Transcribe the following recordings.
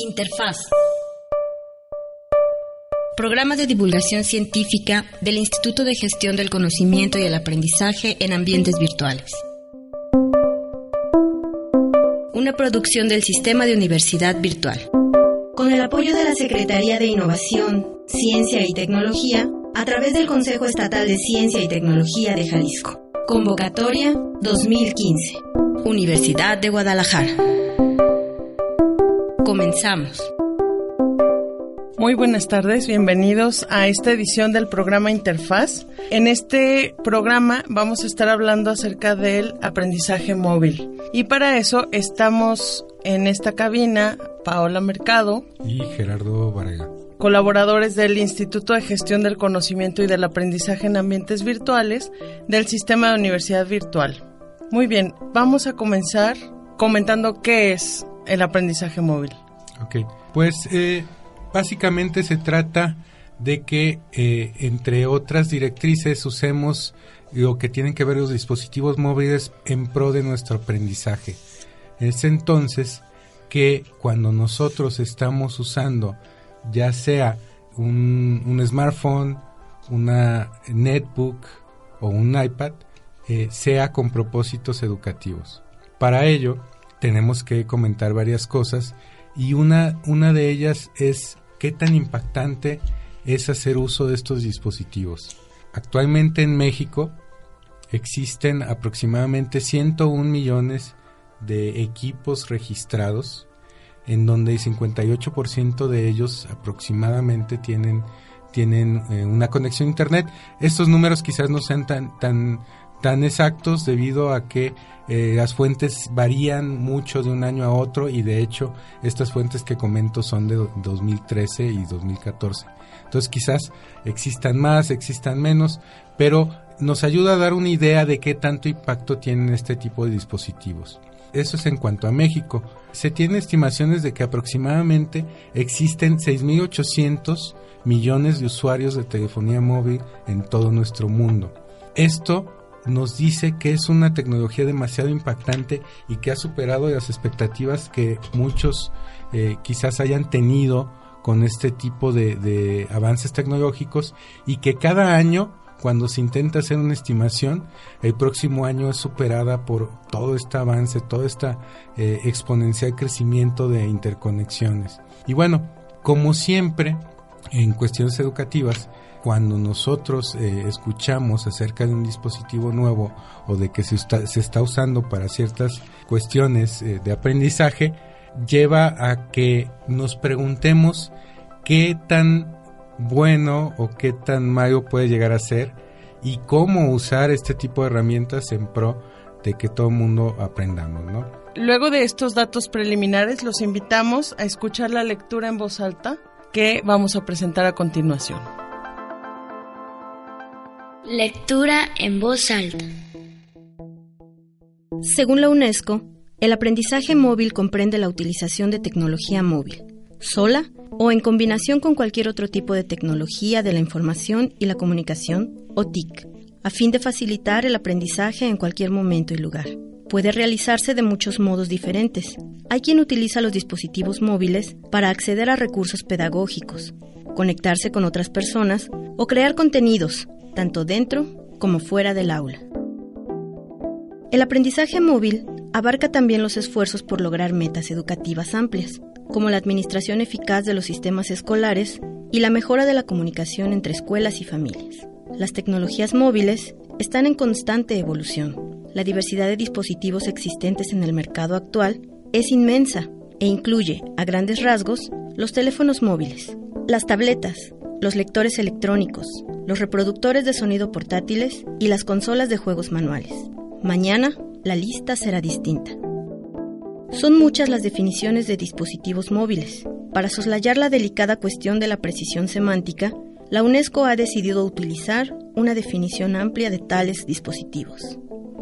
Interfaz. Programa de divulgación científica del Instituto de Gestión del Conocimiento y el Aprendizaje en Ambientes Virtuales. Una producción del Sistema de Universidad Virtual. Con el apoyo de la Secretaría de Innovación, Ciencia y Tecnología, a través del Consejo Estatal de Ciencia y Tecnología de Jalisco. Convocatoria 2015. Universidad de Guadalajara. Comenzamos. Muy buenas tardes, bienvenidos a esta edición del programa Interfaz. En este programa vamos a estar hablando acerca del aprendizaje móvil. Y para eso estamos en esta cabina Paola Mercado y Gerardo Varega, colaboradores del Instituto de Gestión del Conocimiento y del Aprendizaje en Ambientes Virtuales del Sistema de Universidad Virtual. Muy bien, vamos a comenzar comentando qué es el aprendizaje móvil. Ok, pues eh, básicamente se trata de que, eh, entre otras directrices, usemos lo que tienen que ver los dispositivos móviles en pro de nuestro aprendizaje. Es entonces que cuando nosotros estamos usando ya sea un, smartphone, una netbook o un iPad, eh, sea con propósitos educativos. Para ello, tenemos que comentar varias cosas y una, una de ellas es qué tan impactante es hacer uso de estos dispositivos. Actualmente en México existen aproximadamente 101 millones de equipos registrados, en donde el 58% de ellos aproximadamente tienen, tienen eh, una conexión a Internet. Estos números quizás no sean tan, tan, tan exactos debido a que eh, las fuentes varían mucho de un año a otro y de hecho estas fuentes que comento son de 2013 y 2014. Entonces quizás existan más, existan menos, pero nos ayuda a dar una idea de qué tanto impacto tienen este tipo de dispositivos. Eso es en cuanto a México. Se tienen estimaciones de que aproximadamente existen 6.800 millones de usuarios de telefonía móvil en todo nuestro mundo. Esto nos dice que es una tecnología demasiado impactante y que ha superado las expectativas que muchos eh, quizás hayan tenido con este tipo de, avances tecnológicos y que cada año cuando se intenta hacer una estimación, el próximo año es superada por todo este avance, todo este eh, exponencial crecimiento de interconexiones. Y bueno, como siempre, en cuestiones educativas, cuando nosotros eh, escuchamos acerca de un dispositivo nuevo o de que se está, usando para ciertas cuestiones eh, de aprendizaje, lleva a que nos preguntemos qué tan bueno o qué tan malo puede llegar a ser y cómo usar este tipo de herramientas en pro de que todo el mundo aprendamos, ¿no? Luego de estos datos preliminares, los invitamos a escuchar la lectura en voz alta que vamos a presentar a continuación. Lectura en voz alta. Según la UNESCO, el aprendizaje móvil comprende la utilización de tecnología móvil, sola o en combinación con cualquier otro tipo de tecnología de la información y la comunicación, o TIC, a fin de facilitar el aprendizaje en cualquier momento y lugar. Puede realizarse de muchos modos diferentes. Hay quien utiliza los dispositivos móviles para acceder a recursos pedagógicos, conectarse con otras personas o crear contenidos, tanto dentro como fuera del aula. El aprendizaje móvil abarca también los esfuerzos por lograr metas educativas amplias, como la administración eficaz de los sistemas escolares y la mejora de la comunicación entre escuelas y familias. Las tecnologías móviles están en constante evolución. La diversidad de dispositivos existentes en el mercado actual es inmensa e incluye, a grandes rasgos, los teléfonos móviles, las tabletas, los lectores electrónicos, los reproductores de sonido portátiles y las consolas de juegos manuales. Mañana, la lista será distinta. Son muchas las definiciones de dispositivos móviles. Para soslayar la delicada cuestión de la precisión semántica, la UNESCO ha decidido utilizar una definición amplia de tales dispositivos,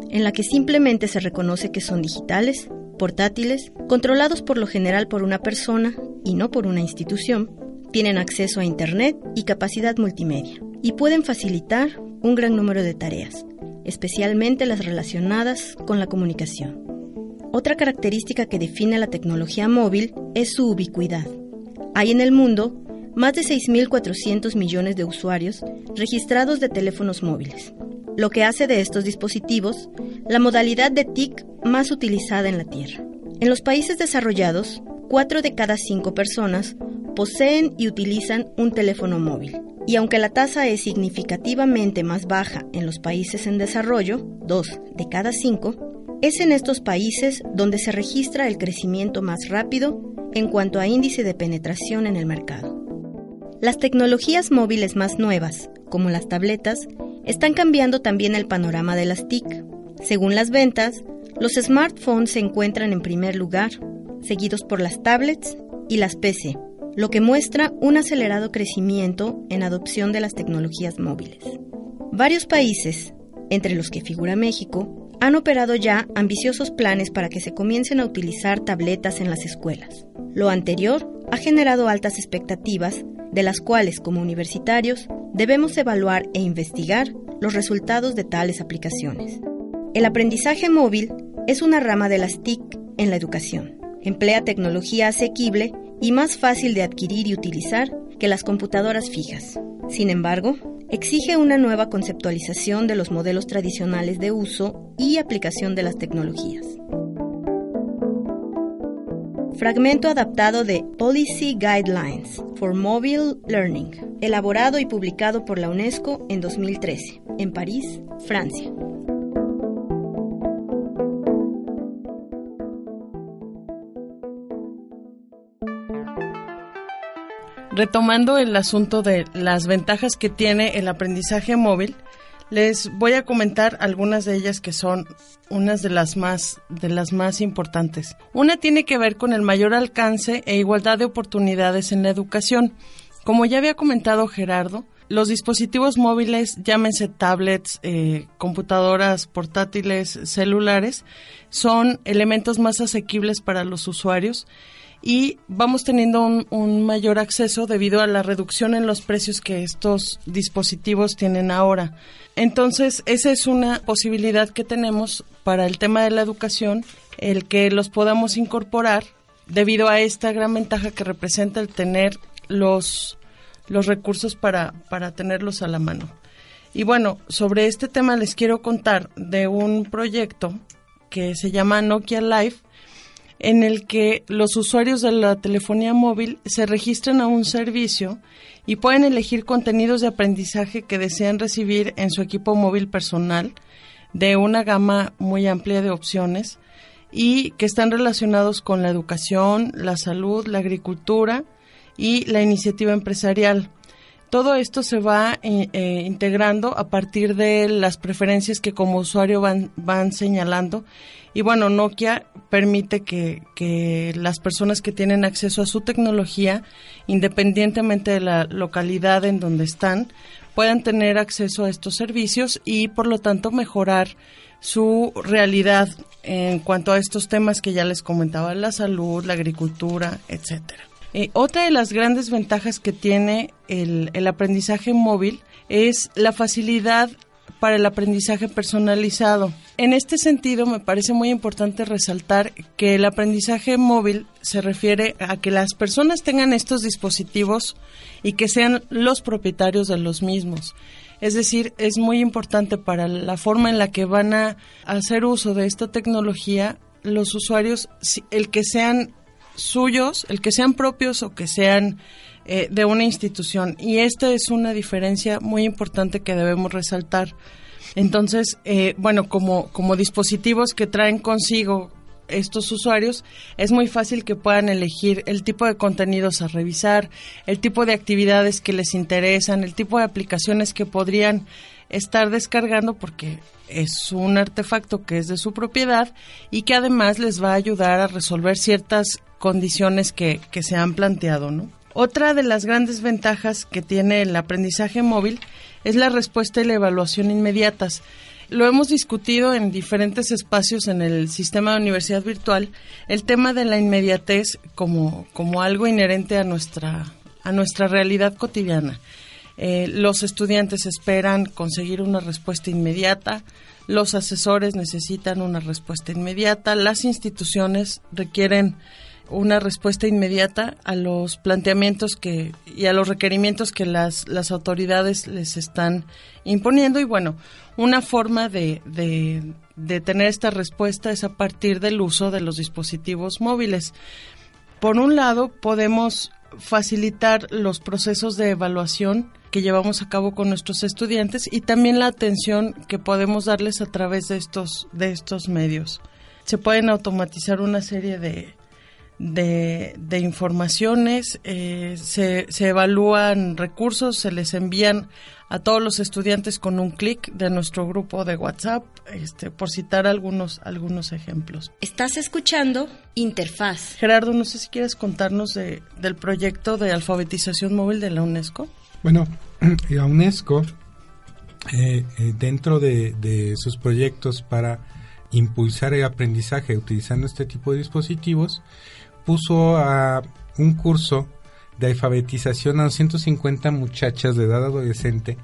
en la que simplemente se reconoce que son digitales, portátiles, controlados por lo general por una persona y no por una institución, tienen acceso a Internet y capacidad multimedia, y pueden facilitar un gran número de tareas, especialmente las relacionadas con la comunicación. Otra característica que define la tecnología móvil es su ubicuidad. Hay en el mundo más de 6.400 millones de usuarios registrados de teléfonos móviles, lo que hace de estos dispositivos la modalidad de TIC más utilizada en la Tierra. En los países desarrollados, 4 de cada 5 personas poseen y utilizan un teléfono móvil. Y aunque la tasa es significativamente más baja en los países en desarrollo, 2 de cada 5, es en estos países donde se registra el crecimiento más rápido en cuanto a índice de penetración en el mercado. Las tecnologías móviles más nuevas, como las tabletas, están cambiando también el panorama de las TIC. Según las ventas, los smartphones se encuentran en primer lugar, seguidos por las tablets y las PC, lo que muestra un acelerado crecimiento en adopción de las tecnologías móviles. Varios países, entre los que figura México, han operado ya ambiciosos planes para que se comiencen a utilizar tabletas en las escuelas. Lo anterior ha generado altas expectativas de las cuales como universitarios debemos evaluar e investigar los resultados de tales aplicaciones. El aprendizaje móvil es una rama de las TIC en la educación. Emplea tecnología asequible y más fácil de adquirir y utilizar que las computadoras fijas. Sin embargo, exige una nueva conceptualización de los modelos tradicionales de uso y aplicación de las tecnologías. Fragmento adaptado de Policy Guidelines for Mobile Learning, elaborado y publicado por la UNESCO en 2013, en París, Francia. Retomando el asunto de las ventajas que tiene el aprendizaje móvil, les voy a comentar algunas de ellas que son unas de las más de las más importantes. Una tiene que ver con el mayor alcance e igualdad de oportunidades en la educación. Como ya había comentado Gerardo, los dispositivos móviles, llámense tablets, eh, computadoras portátiles, celulares, son elementos más asequibles para los usuarios y vamos teniendo un, mayor acceso debido a la reducción en los precios que estos dispositivos tienen ahora. Entonces, esa es una posibilidad que tenemos para el tema de la educación, el que los podamos incorporar debido a esta gran ventaja que representa el tener los, los recursos para, para tenerlos a la mano. Y bueno, sobre este tema les quiero contar de un proyecto que se llama Nokia Live, en el que los usuarios de la telefonía móvil se registran a un servicio y pueden elegir contenidos de aprendizaje que desean recibir en su equipo móvil personal de una gama muy amplia de opciones y que están relacionados con la educación, la salud, la agricultura y la iniciativa empresarial. Todo esto se va eh, eh, integrando a partir de las preferencias que como usuario van, van señalando y bueno, Nokia permite que, las personas que tienen acceso a su tecnología, independientemente de la localidad en donde están, puedan tener acceso a estos servicios y por lo tanto mejorar su realidad en cuanto a estos temas que ya les comentaba, la salud, la agricultura, etcétera. Eh, otra de las grandes ventajas que tiene el, el aprendizaje móvil es la facilidad para el aprendizaje personalizado. En este sentido, me parece muy importante resaltar que el aprendizaje móvil se refiere a que las personas tengan estos dispositivos y que sean los propietarios de los mismos. Es decir, es muy importante para la forma en la que van a hacer uso de esta tecnología los usuarios, el que sean suyos, el que sean propios o que sean eh, de una institución. Y esta es una diferencia muy importante que debemos resaltar. Entonces, eh, bueno, como, como dispositivos que traen consigo estos usuarios, es muy fácil que puedan elegir el tipo de contenidos a revisar, el tipo de actividades que les interesan, el tipo de aplicaciones que podrían estar descargando porque es un artefacto que es de su propiedad y que además les va a ayudar a resolver ciertas condiciones que, que se han planteado, ¿no? Otra de las grandes ventajas que tiene el aprendizaje móvil es la respuesta y la evaluación inmediatas. Lo hemos discutido en diferentes espacios en el sistema de universidad virtual, el tema de la inmediatez como, como algo inherente a nuestra, a nuestra realidad cotidiana. Eh, los estudiantes esperan conseguir una respuesta inmediata, los asesores necesitan una respuesta inmediata, las instituciones requieren una respuesta inmediata a los planteamientos que y a los requerimientos que las, las autoridades les están imponiendo y bueno, una forma de, de, de tener esta respuesta es a partir del uso de los dispositivos móviles. Por un lado, podemos facilitar los procesos de evaluación que llevamos a cabo con nuestros estudiantes y también la atención que podemos darles a través de estos, de estos medios. Se pueden automatizar una serie de, de, de informaciones, eh, se, se, evalúan recursos, se les envían a todos los estudiantes con un clic de nuestro grupo de WhatsApp, este, por citar algunos, algunos ejemplos. Estás escuchando Interfaz. Gerardo, no sé si quieres contarnos de, del proyecto de alfabetización móvil de la UNESCO. Bueno, la UNESCO, eh, eh, dentro de, de sus proyectos para impulsar el aprendizaje utilizando este tipo de dispositivos, puso a un curso de alfabetización a 250 muchachas de edad adolescente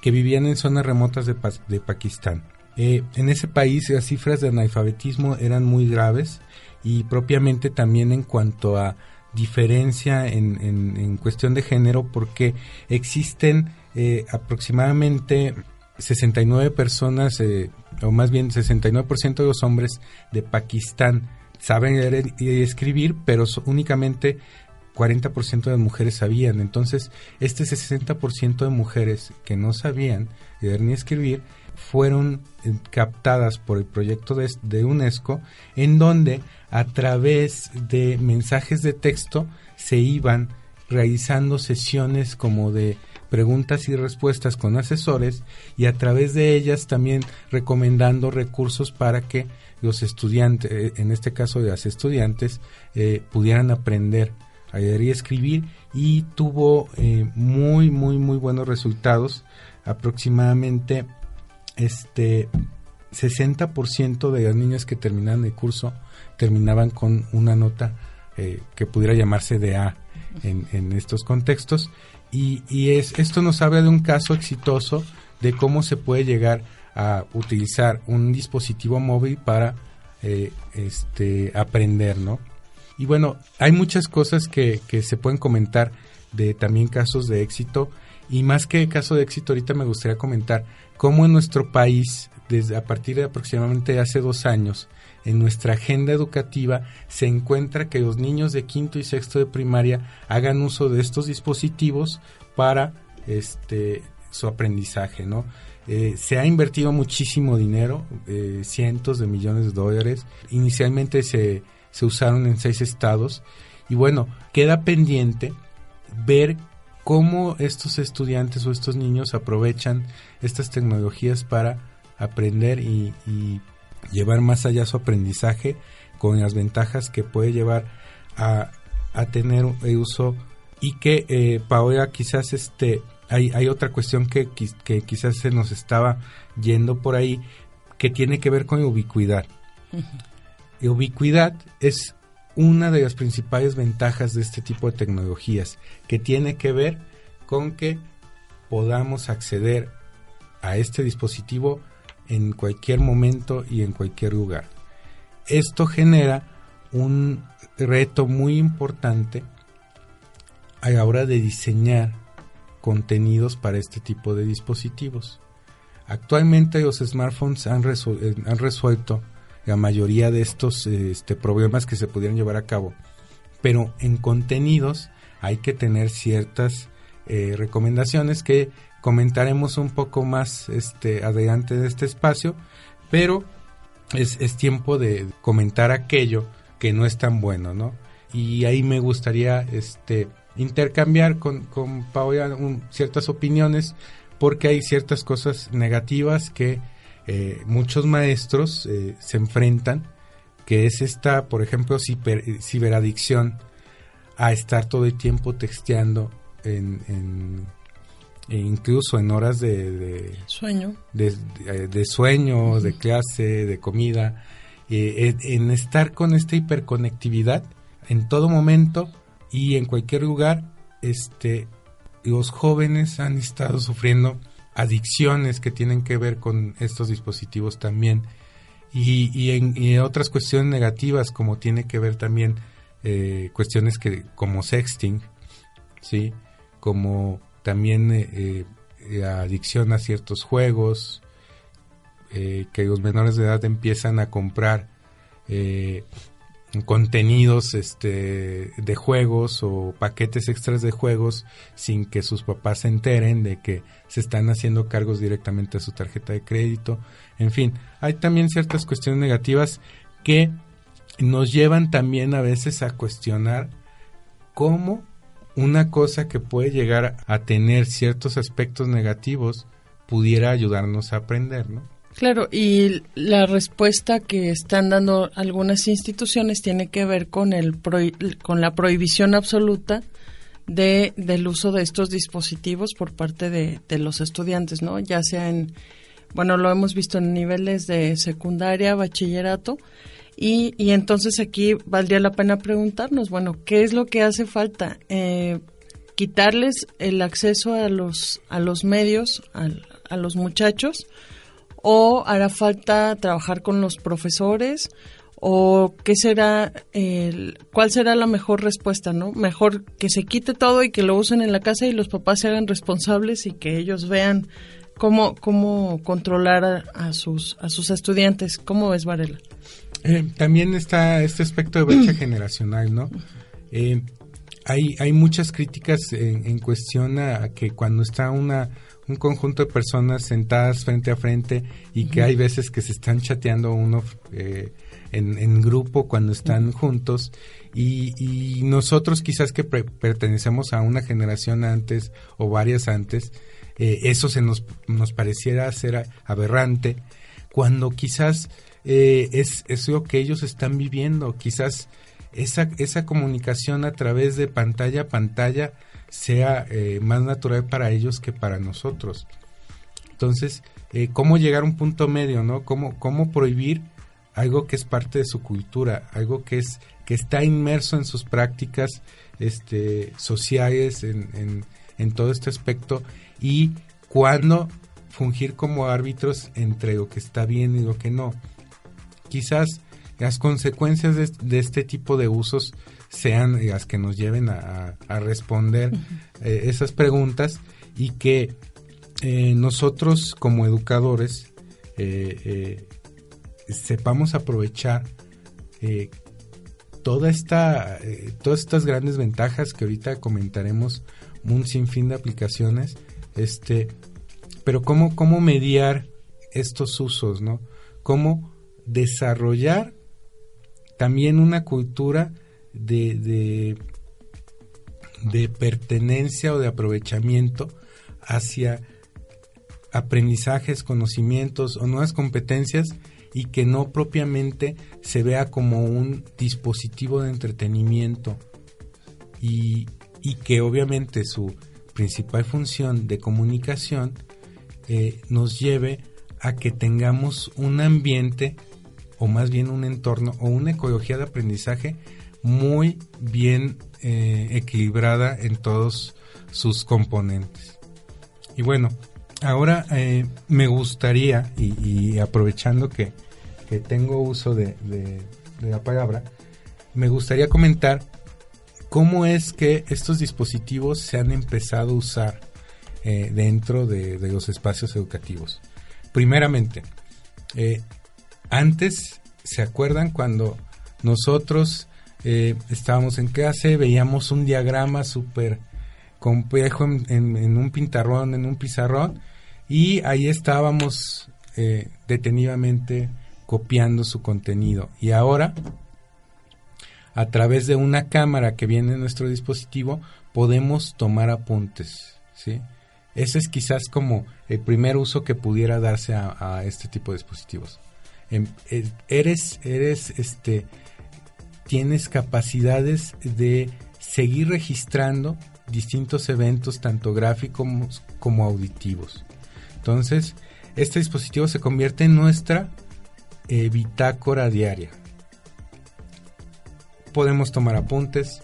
que vivían en zonas remotas de, de Pakistán. Eh, en ese país las cifras de analfabetismo eran muy graves y propiamente también en cuanto a diferencia en, en, en cuestión de género porque existen eh, aproximadamente 69 personas, eh, o más bien 69% de los hombres de Pakistán saben leer y escribir, pero únicamente 40% de mujeres sabían. Entonces, este 60% de mujeres que no sabían leer ni escribir fueron eh, captadas por el proyecto de, de, UNESCO, en donde a través de mensajes de texto se iban realizando sesiones como de preguntas y respuestas con asesores y a través de ellas también recomendando recursos para que los estudiantes, eh, en este caso de las estudiantes, eh, pudieran aprender a leer y escribir y tuvo eh, muy, muy, muy buenos resultados. Aproximadamente este 60% de las niñas que terminaban el curso terminaban con una nota que pudiera llamarse de A en, en estos contextos. Y, y, es, esto nos habla de un caso exitoso de cómo se puede llegar a utilizar un dispositivo móvil para eh, este, aprender, ¿no? Y bueno, hay muchas cosas que, que se pueden comentar de también casos de éxito y más que caso de éxito ahorita me gustaría comentar cómo en nuestro país desde a partir de aproximadamente hace dos años en nuestra agenda educativa se encuentra que los niños de quinto y sexto de primaria hagan uso de estos dispositivos para este su aprendizaje, ¿no? Eh, se ha invertido muchísimo dinero, eh, cientos de millones de dólares. Inicialmente se, se usaron en seis estados y bueno, queda pendiente ver cómo estos estudiantes o estos niños aprovechan estas tecnologías para aprender y, llevar más allá su aprendizaje con las ventajas que puede llevar a, a tener el uso y que eh, Paola quizás este hay, hay otra cuestión que, que, quizás se nos estaba yendo por ahí, que tiene que ver con ubicuidad. ubicuidad es una de las principales ventajas de este tipo de tecnologías, que tiene que ver con que podamos acceder a este dispositivo en cualquier momento y en cualquier lugar. Esto genera un reto muy importante a la hora de diseñar contenidos para este tipo de dispositivos. Actualmente los smartphones han, eh, han resuelto la mayoría de estos este, problemas que se pudieran llevar a cabo, pero en contenidos hay que tener ciertas eh, recomendaciones que comentaremos un poco más este, adelante de este espacio, pero es, es tiempo de comentar aquello que no es tan bueno, ¿no? Y ahí me gustaría este, intercambiar con, con Paola ciertas opiniones porque hay ciertas cosas negativas que eh, muchos maestros eh, se enfrentan, que es esta, por ejemplo, ciberadicción a estar todo el tiempo texteando en, e incluso en horas de, sueño, de, de, sueño, de clase, de comida, eh, en estar con esta hiperconectividad en todo momento y en cualquier lugar, este, los jóvenes han estado sufriendo adicciones que tienen que ver con estos dispositivos también. Y, y, en, otras cuestiones negativas como tiene que ver también eh, cuestiones que como sexting, sí, como también eh, eh, adicción a ciertos juegos que los menores de edad empiezan a comprar contenidos este, de juegos o paquetes extras de juegos sin que sus papás se enteren de que se están haciendo cargos directamente a su tarjeta de crédito. En fin, hay también ciertas cuestiones negativas que nos llevan también a veces a cuestionar cómo una cosa que puede llegar a tener ciertos aspectos negativos pudiera ayudarnos a aprender, ¿no? Claro, y la respuesta que están dando algunas instituciones tiene que ver con el con la prohibición absoluta de del uso de estos dispositivos por parte de, de los estudiantes, ¿no? Ya sea en bueno, lo hemos visto en niveles de secundaria, bachillerato, y, y entonces aquí valdría la pena preguntarnos, bueno, ¿qué es lo que hace falta? Eh, quitarles el acceso a los, a los medios, a, a los muchachos, o hará falta trabajar con los profesores o qué será el, cuál será la mejor respuesta, ¿no? Mejor que se quite todo y que lo usen en la casa y los papás se hagan responsables y que ellos vean cómo cómo controlar a, sus a sus estudiantes. ¿Cómo ves, Varela? Eh, también está este aspecto de brecha generacional, ¿no? Eh, hay, hay muchas críticas en, en cuestión a que cuando está una un conjunto de personas sentadas frente a frente y que hay veces que se están chateando uno eh, en, grupo cuando están juntos. Y, nosotros quizás que pertenecemos a una generación antes o varias antes, eh, eso se nos, nos pareciera ser aberrante cuando quizás eh, es, es lo que ellos están viviendo, quizás esa, esa comunicación a través de pantalla a pantalla sea eh, más natural para ellos que para nosotros. Entonces, eh, ¿cómo llegar a un punto medio, no? ¿Cómo, ¿Cómo prohibir algo que es parte de su cultura, algo que es que está inmerso en sus prácticas este, sociales, en, en, todo este aspecto, y cuándo fungir como árbitros entre lo que está bien y lo que no. Quizás las consecuencias de, este tipo de usos sean las que nos lleven a, responder eh, esas preguntas y que eh, nosotros como educadores eh, sepamos aprovechar toda esta, todas estas grandes ventajas que ahorita comentaremos un sinfín de aplicaciones, este, pero cómo, cómo mediar estos usos, ¿no? Cómo desarrollar también una cultura de, de, pertenencia o de aprovechamiento hacia aprendizajes, conocimientos o nuevas competencias y que no propiamente se vea como un dispositivo de entretenimiento. Y, que obviamente su principal función de comunicación eh, nos lleve a que tengamos un ambiente o más bien un entorno o una ecología de aprendizaje muy bien eh, equilibrada en todos sus componentes. Y bueno, ahora eh, me gustaría, y, aprovechando que, tengo uso de, la palabra, me gustaría comentar cómo es que estos dispositivos se han empezado a usar eh, dentro de, los espacios educativos. Primeramente, antes, ¿se acuerdan cuando nosotros estábamos en clase, veíamos un diagrama súper complejo en, un pintarrón, en un pizarrón, y ahí estábamos eh, detenidamente copiando su contenido. Y ahora, a través de una cámara que viene en nuestro dispositivo, podemos tomar apuntes, ¿sí? Ese es quizás como el primer uso que pudiera darse a, este tipo de dispositivos. Em, eh, eres, eres, este, tienes capacidades de seguir registrando distintos eventos, tanto gráficos como auditivos. Entonces, este dispositivo se convierte en nuestra eh, bitácora diaria. Podemos tomar apuntes,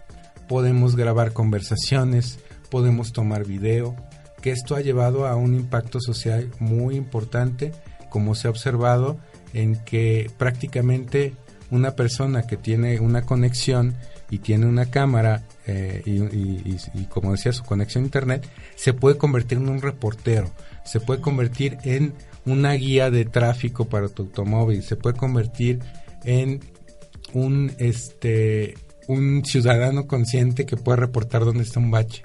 podemos grabar conversaciones, podemos tomar video, que esto ha llevado a un impacto social muy importante, como se ha observado en que prácticamente una persona que tiene una conexión y tiene una cámara eh, y, como decía su conexión a internet se puede convertir en un reportero se puede convertir en una guía de tráfico para tu automóvil se puede convertir en un este un ciudadano consciente que puede reportar dónde está un bache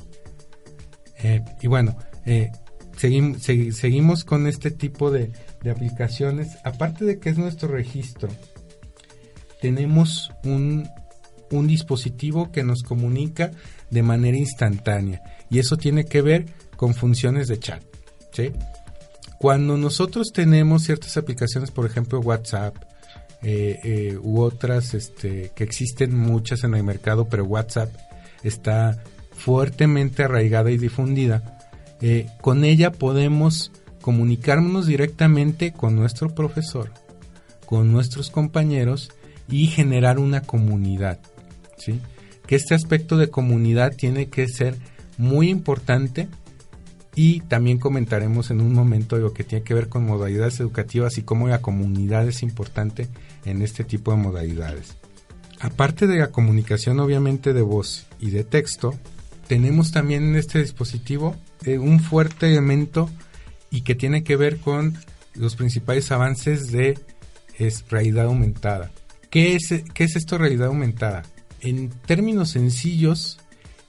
eh, y bueno, eh, seguimos con este tipo de, aplicaciones. Aparte de que es nuestro registro, tenemos un, dispositivo que nos comunica de manera instantánea. Y eso tiene que ver con funciones de chat. Cuando nosotros tenemos ciertas aplicaciones, por ejemplo WhatsApp, eh, u otras este, que existen muchas en el mercado, pero WhatsApp está fuertemente arraigada y difundida, eh, con ella podemos comunicarnos directamente con nuestro profesor, con nuestros compañeros y generar una comunidad. ¿sí? Que este aspecto de comunidad tiene que ser muy importante y también comentaremos en un momento lo que tiene que ver con modalidades educativas y cómo la comunidad es importante en este tipo de modalidades. Aparte de la comunicación obviamente de voz y de texto, tenemos también en este dispositivo eh, un fuerte elemento y que tiene que ver con los principales avances de realidad aumentada. ¿Qué es, ¿Qué es esto realidad aumentada? En términos sencillos,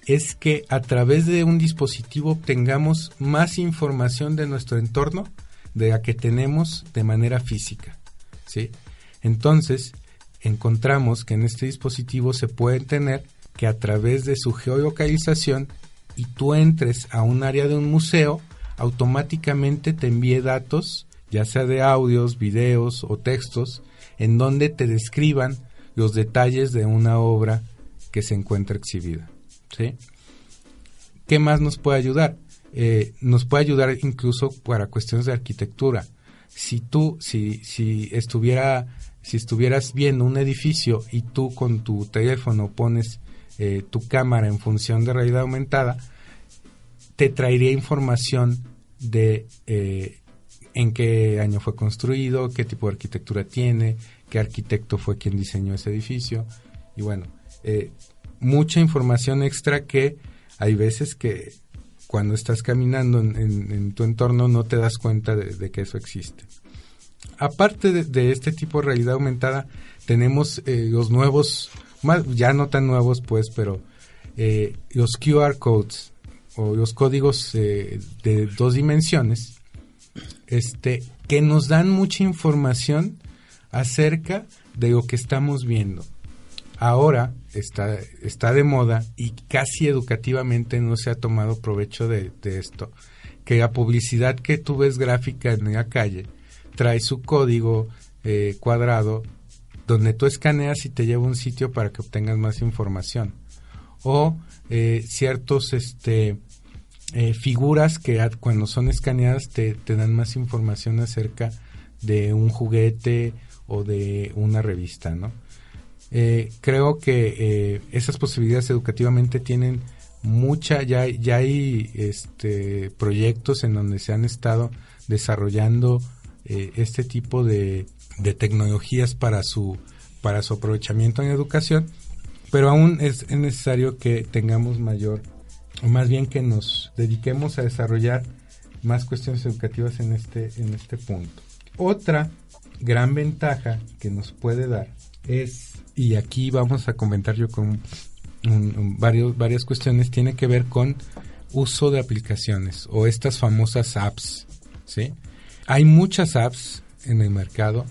es que a través de un dispositivo obtengamos más información de nuestro entorno de la que tenemos de manera física. ¿sí? Entonces, encontramos que en este dispositivo se pueden tener que a través de su geolocalización y tú entres a un área de un museo, automáticamente te envíe datos, ya sea de audios, videos o textos, en donde te describan los detalles de una obra que se encuentra exhibida. ¿sí? ¿Qué más nos puede ayudar? Eh, nos puede ayudar incluso para cuestiones de arquitectura. Si tú, si, si estuviera, si estuvieras viendo un edificio y tú con tu teléfono pones eh, tu cámara en función de realidad aumentada, te traería información de eh, en qué año fue construido, qué tipo de arquitectura tiene, qué arquitecto fue quien diseñó ese edificio. Y bueno, eh, mucha información extra que hay veces que cuando estás caminando en, tu entorno no te das cuenta de, que eso existe. Aparte de, este tipo de realidad aumentada, tenemos los nuevos ya no tan nuevos pues, pero eh, los QR codes o los códigos eh, de dos dimensiones, este, que nos dan mucha información acerca de lo que estamos viendo. Ahora está, está de moda y casi educativamente no se ha tomado provecho de, esto, que la publicidad que tú ves gráfica en la calle trae su código eh, cuadrado donde tú escaneas y te lleva a un sitio para que obtengas más información. O eh, ciertos este, eh, figuras que cuando son escaneadas te, te, dan más información acerca de un juguete o de una revista, ¿no? Eh, creo que esas posibilidades educativamente tienen mucha, ya, ya hay este, proyectos en donde se han estado desarrollando este tipo de, de tecnologías para su, para su aprovechamiento en educación, pero aún es, necesario que tengamos mayor, o más bien que nos dediquemos a desarrollar más cuestiones educativas en este, en este punto. Otra gran ventaja que nos puede dar es, y aquí vamos a comentar yo con varios, varias cuestiones, tiene que ver con uso de aplicaciones o estas famosas apps. ¿sí? Hay muchas apps en el mercado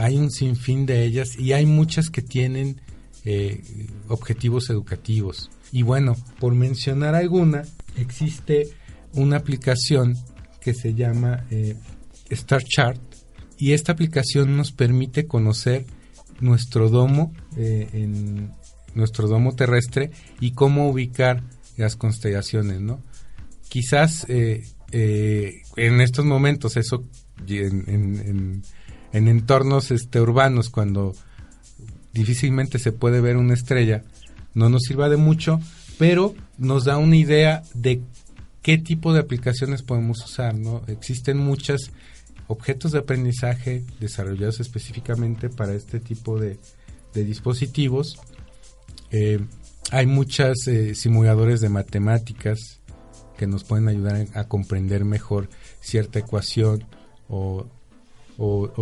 hay un sinfín de ellas y hay muchas que tienen eh, objetivos educativos. Y bueno, por mencionar alguna, existe una aplicación que se llama eh, Star Chart y esta aplicación nos permite conocer nuestro domo eh, en nuestro domo terrestre y cómo ubicar las constelaciones, ¿no? Quizás eh, en estos momentos eso en, en, entornos este, urbanos cuando difícilmente se puede ver una estrella no nos sirva de mucho, pero nos da una idea de qué tipo de aplicaciones podemos usar, ¿no? Existen muchos objetos de aprendizaje desarrollados específicamente para este tipo de, dispositivos. Eh, hay muchos eh, simuladores de matemáticas que nos pueden ayudar a, comprender mejor cierta ecuación o,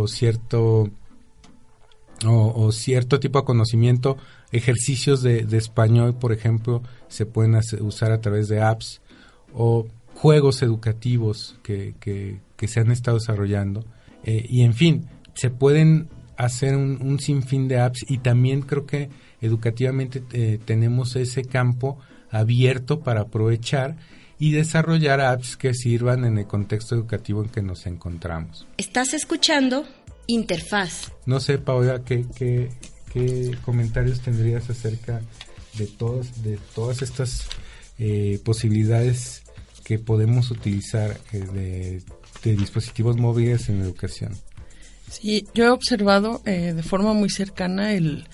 cierto o, cierto tipo de conocimiento ejercicios de, español por ejemplo se pueden usar a través de apps o juegos educativos que, que, se han estado desarrollando. Eh, y en fin, se pueden hacer un, sinfín de apps y también creo que educativamente eh, tenemos ese campo abierto para aprovechar y desarrollar apps que sirvan en el contexto educativo en que nos encontramos. Estás escuchando Interfaz. No sé, Paola, ¿qué, qué, qué comentarios tendrías acerca de todas, de todas estas eh, posibilidades que podemos utilizar eh, de, dispositivos móviles en educación. Sí, yo he observado eh, de forma muy cercana el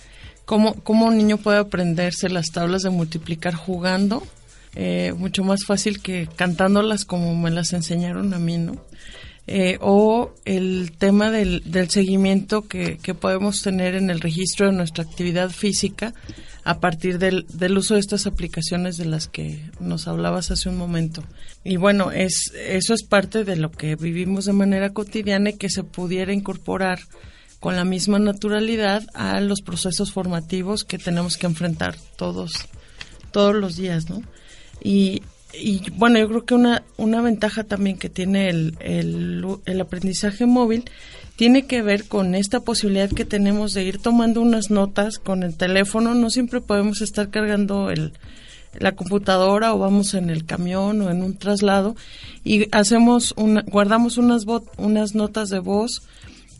cómo, cómo un niño puede aprenderse las tablas de multiplicar jugando, mucho más fácil que cantándolas como me las enseñaron a mí, ¿no? Eh, o el tema del, del seguimiento que, que, podemos tener en el registro de nuestra actividad física a partir del, del, uso de estas aplicaciones de las que nos hablabas hace un momento. Y bueno, es, eso es parte de lo que vivimos de manera cotidiana y que se pudiera incorporar con la misma naturalidad a los procesos formativos que tenemos que enfrentar todos, todos los días, ¿no? Y y bueno, yo creo que una, una ventaja también que tiene el, el, aprendizaje móvil tiene que ver con esta posibilidad que tenemos de ir tomando unas notas con el teléfono. No siempre podemos estar cargando el, la computadora o vamos en el camión o en un traslado y hacemos una, guardamos unas, unas notas de voz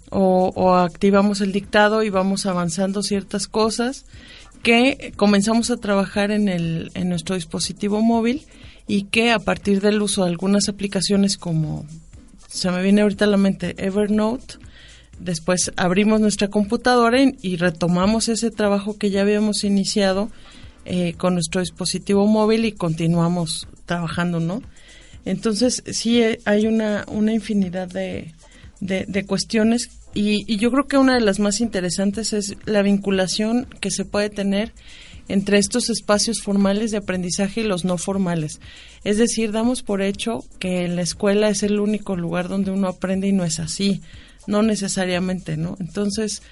o, o activamos el dictado y vamos avanzando ciertas cosas que comenzamos a trabajar en, el, en nuestro dispositivo móvil y que a partir del uso de algunas aplicaciones como se me viene ahorita a la mente Evernote, después abrimos nuestra computadora y, retomamos ese trabajo que ya habíamos iniciado eh, con nuestro dispositivo móvil y continuamos trabajando, ¿no? Entonces sí eh, hay una, una infinidad de, de, cuestiones y, y, yo creo que una de las más interesantes es la vinculación que se puede tener entre estos espacios formales de aprendizaje y los no formales. Es decir, damos por hecho que la escuela es el único lugar donde uno aprende y no es así, no necesariamente, ¿no? Entonces,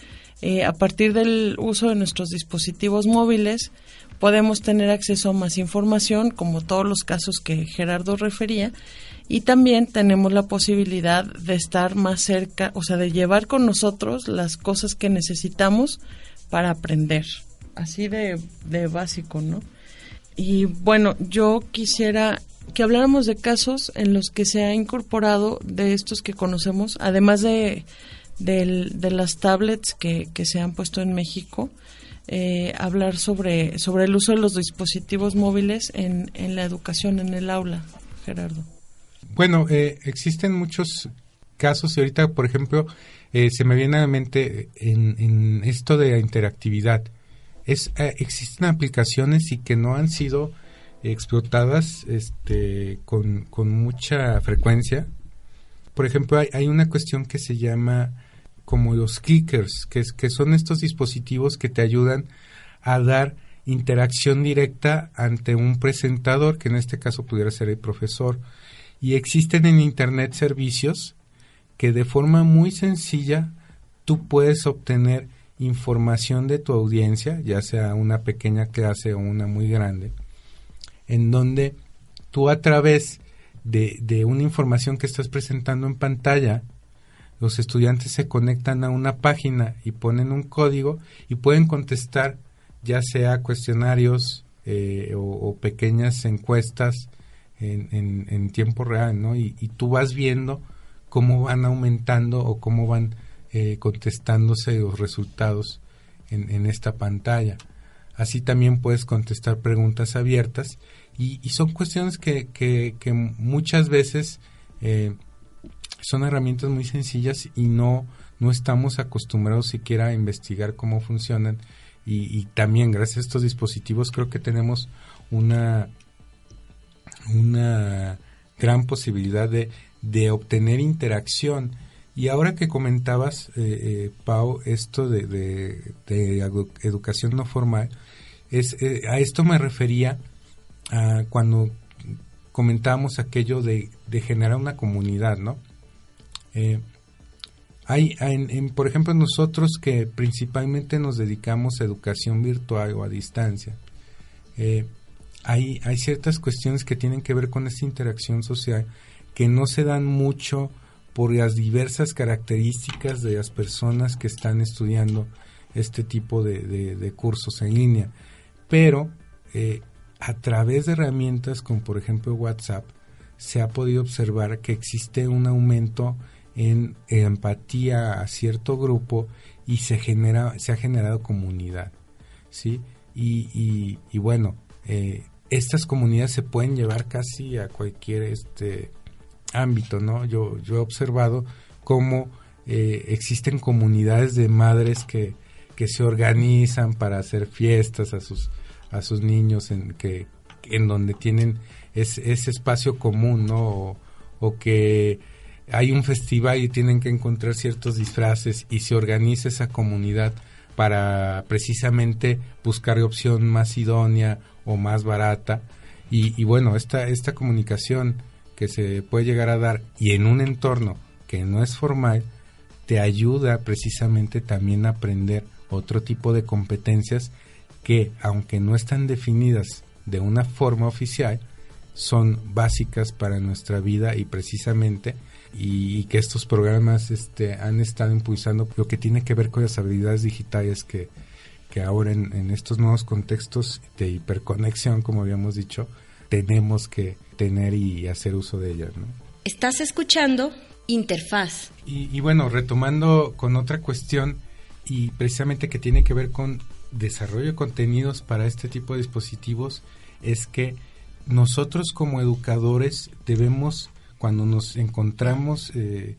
eh, a partir del uso de nuestros dispositivos móviles, podemos tener acceso a más información, como todos los casos que Gerardo refería, y también tenemos la posibilidad de estar más cerca, o sea, de llevar con nosotros las cosas que necesitamos para aprender así de, de básico, ¿no? Y bueno, yo quisiera que habláramos de casos en los que se ha incorporado de estos que conocemos, además de, de, las tablets que, que, se han puesto en México, eh, hablar sobre, sobre el uso de los dispositivos móviles en, en la educación, en el aula, Gerardo. Bueno, eh, existen muchos casos y ahorita, por ejemplo, eh, se me viene a la mente en, en esto de la interactividad es, eh, existen aplicaciones y que no han sido explotadas este, con, mucha frecuencia. Por ejemplo, hay, una cuestión que se llama como los clickers, que, es, que son estos dispositivos que te ayudan a dar interacción directa ante un presentador, que en este caso pudiera ser el profesor. Y existen en Internet servicios que de forma muy sencilla tú puedes obtener información de tu audiencia, ya sea una pequeña clase o una muy grande, en donde tú a través de, de una información que estás presentando en pantalla, los estudiantes se conectan a una página y ponen un código y pueden contestar ya sea cuestionarios eh, o, pequeñas encuestas en, tiempo real, ¿no? Y, tú vas viendo cómo van aumentando o cómo van eh, contestándose los resultados en, esta pantalla. Así también puedes contestar preguntas abiertas y, son cuestiones que, muchas veces eh, son herramientas muy sencillas y no, no estamos acostumbrados siquiera a investigar cómo funcionan y, también gracias a estos dispositivos creo que tenemos una, una gran posibilidad de obtener interacción. Y ahora que comentabas, eh, eh, Pau, esto de, de, educación no formal, es, eh, a esto me refería a cuando comentábamos aquello de, generar una comunidad, ¿no? Hay, en, por ejemplo, nosotros que principalmente nos dedicamos a educación virtual o a distancia, eh, hay, hay ciertas cuestiones que tienen que ver con esta interacción social que no se dan mucho por las diversas características de las personas que están estudiando este tipo de, cursos en línea. Pero eh, a través de herramientas como por ejemplo WhatsApp, se ha podido observar que existe un aumento en empatía a cierto grupo y se genera se ha generado comunidad sí y, bueno eh, estas comunidades se pueden llevar casi a cualquier este ámbito no yo yo he observado cómo eh, existen comunidades de madres que, que se organizan para hacer fiestas a sus a sus niños en que en donde tienen ese espacio común no o que hay un festival y tienen que encontrar ciertos disfraces y se organiza esa comunidad para precisamente buscar opción más idónea o más barata. Y, bueno, esta, esta comunicación que se puede llegar a dar y en un entorno que no es formal, te ayuda precisamente también a aprender otro tipo de competencias que, aunque no están definidas de una forma oficial, son básicas para nuestra vida y precisamente y, que estos programas este, han estado impulsando lo que tiene que ver con las habilidades digitales que, que ahora en, estos nuevos contextos de hiperconexión, como habíamos dicho, tenemos que tener y hacer uso de ellas. ¿no? Estás escuchando Interfaz. Y, y bueno, retomando con otra cuestión y precisamente que tiene que ver con desarrollo de contenidos para este tipo de dispositivos, es que nosotros como educadores debemos cuando nos encontramos eh,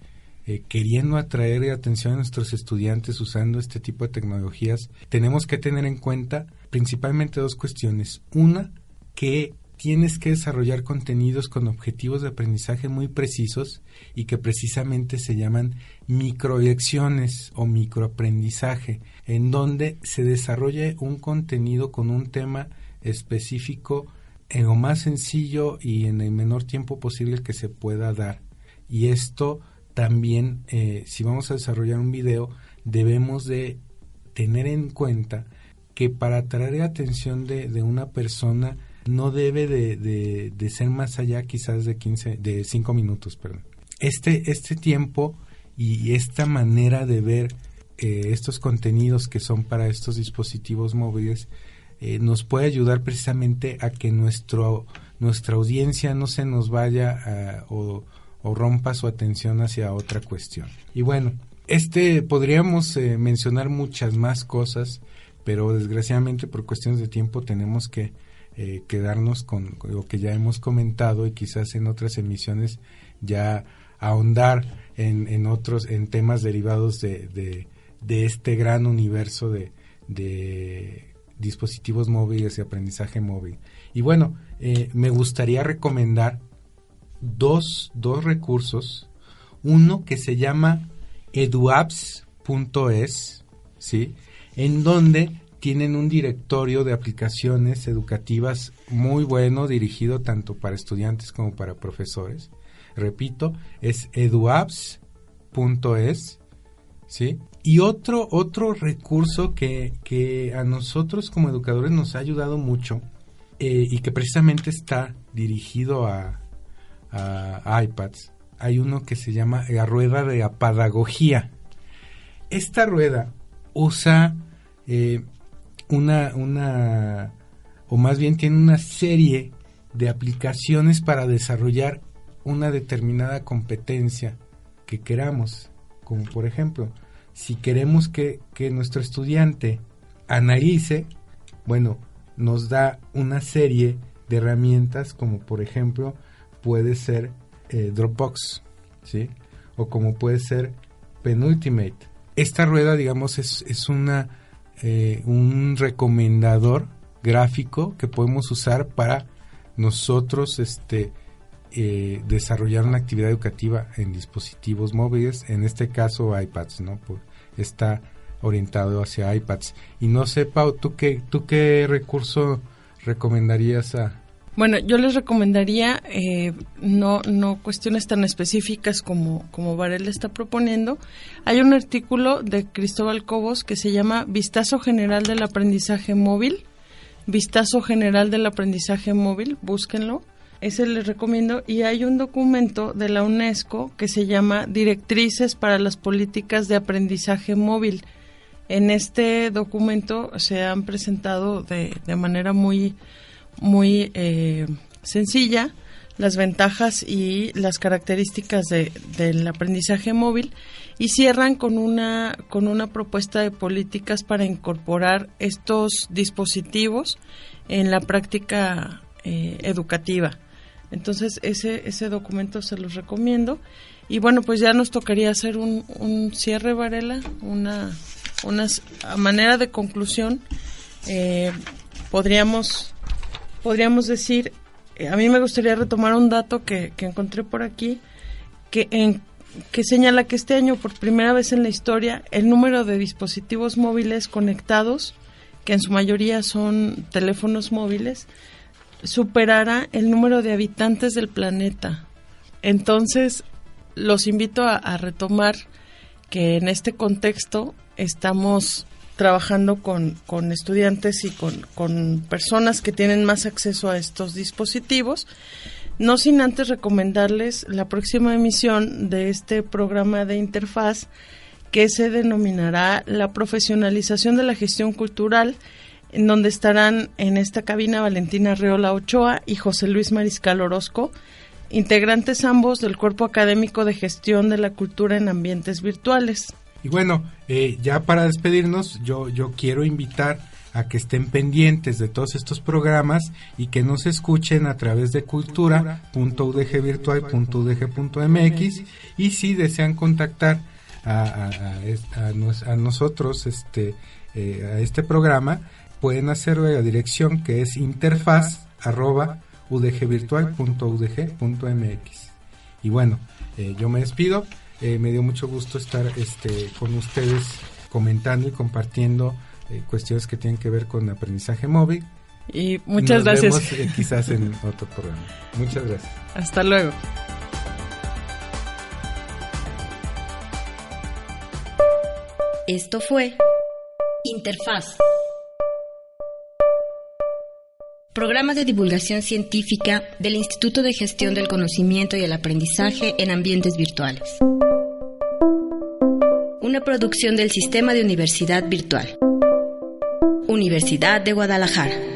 eh, queriendo atraer atención a nuestros estudiantes usando este tipo de tecnologías, tenemos que tener en cuenta principalmente dos cuestiones. Una, que tienes que desarrollar contenidos con objetivos de aprendizaje muy precisos y que precisamente se llaman microlecciones o microaprendizaje, en donde se desarrolle un contenido con un tema específico en lo más sencillo y en el menor tiempo posible que se pueda dar. Y esto también, eh, si vamos a desarrollar un video, debemos de tener en cuenta que para atraer la atención de una persona no debe de, de, ser más allá quizás de 15, de 5 minutos, perdón. Este, este tiempo y esta manera de ver eh, estos contenidos que son para estos dispositivos móviles eh, nos puede ayudar precisamente a que nuestro, nuestra audiencia no se nos vaya o, rompa su atención hacia otra cuestión. Y bueno, este podríamos eh, mencionar muchas más cosas, pero desgraciadamente por cuestiones de tiempo tenemos que eh, quedarnos con lo que ya hemos comentado y quizás en otras emisiones ya ahondar en, en otros en temas derivados de, de, este gran universo de, dispositivos móviles y aprendizaje móvil. Y bueno, eh, me gustaría recomendar dos, dos recursos. Uno que se llama eduapps.es, ¿sí? En donde tienen un directorio de aplicaciones educativas muy bueno, dirigido tanto para estudiantes como para profesores. Repito, es eduapps.es, ¿sí? Y otro, otro recurso que, que a nosotros como educadores nos ha ayudado mucho eh, y que precisamente está dirigido a, a, iPads, hay uno que se llama la rueda de apedagogía. Esta rueda usa eh, una, una, o más bien tiene una serie de aplicaciones para desarrollar una determinada competencia que queramos, como por ejemplo, si queremos que, nuestro estudiante analice, bueno, nos da una serie de herramientas como por ejemplo puede ser eh, Dropbox, ¿sí? O como puede ser Penultimate. Esta rueda, digamos, es, es una, eh, un recomendador gráfico que podemos usar para nosotros este, eh, desarrollar una actividad educativa en dispositivos móviles, en este caso iPads, ¿no? está orientado hacia iPads. Y no sé, Pau, ¿tú qué, tú qué recurso recomendarías a, bueno, yo les recomendaría eh, no, no cuestiones tan específicas como, como Varela está proponiendo. Hay un artículo de Cristóbal Cobos que se llama Vistazo General del Aprendizaje Móvil. Vistazo General del Aprendizaje Móvil, búsquenlo. Ese les recomiendo. Y hay un documento de la UNESCO que se llama Directrices para las Políticas de Aprendizaje Móvil. En este documento se han presentado de, de manera muy muy eh, sencilla las ventajas y las características de, del aprendizaje móvil y cierran con una con una propuesta de políticas para incorporar estos dispositivos en la práctica eh, educativa. Entonces ese ese documento se los recomiendo y bueno pues ya nos tocaría hacer un, un cierre Varela una una manera de conclusión eh, podríamos podríamos decir, eh, a mí me gustaría retomar un dato que, encontré por aquí, que, en, que señala que este año, por primera vez en la historia, el número de dispositivos móviles conectados, que en su mayoría son teléfonos móviles, superará el número de habitantes del planeta. Entonces, los invito a retomar que en este contexto estamos trabajando con, con estudiantes y con, con, personas que tienen más acceso a estos dispositivos. No sin antes recomendarles la próxima emisión de este programa de interfaz que se denominará la profesionalización de la gestión cultural, en donde estarán en esta cabina Valentina Reola Ochoa y José Luis Mariscal Orozco, integrantes ambos del Cuerpo Académico de Gestión de la Cultura en Ambientes Virtuales. Y bueno, eh, ya para despedirnos, yo, yo quiero invitar a que estén pendientes de todos estos programas y que nos escuchen a través de cultura.udgvirtual.udg.mx y si desean contactar a, a, nosotros, este, eh, a este programa, pueden hacerlo a la dirección que es interfaz Y bueno, eh, yo me despido. Eh, me dio mucho gusto estar este, con ustedes comentando y compartiendo eh, cuestiones que tienen que ver con aprendizaje móvil. Y muchas gracias. Vemos, eh, quizás en otro programa. Muchas gracias. Hasta luego. Esto fue Interfaz. Programa de divulgación científica del Instituto de Gestión del Conocimiento y el Aprendizaje en Ambientes Virtuales. Una producción del Sistema de Universidad Virtual. Universidad de Guadalajara.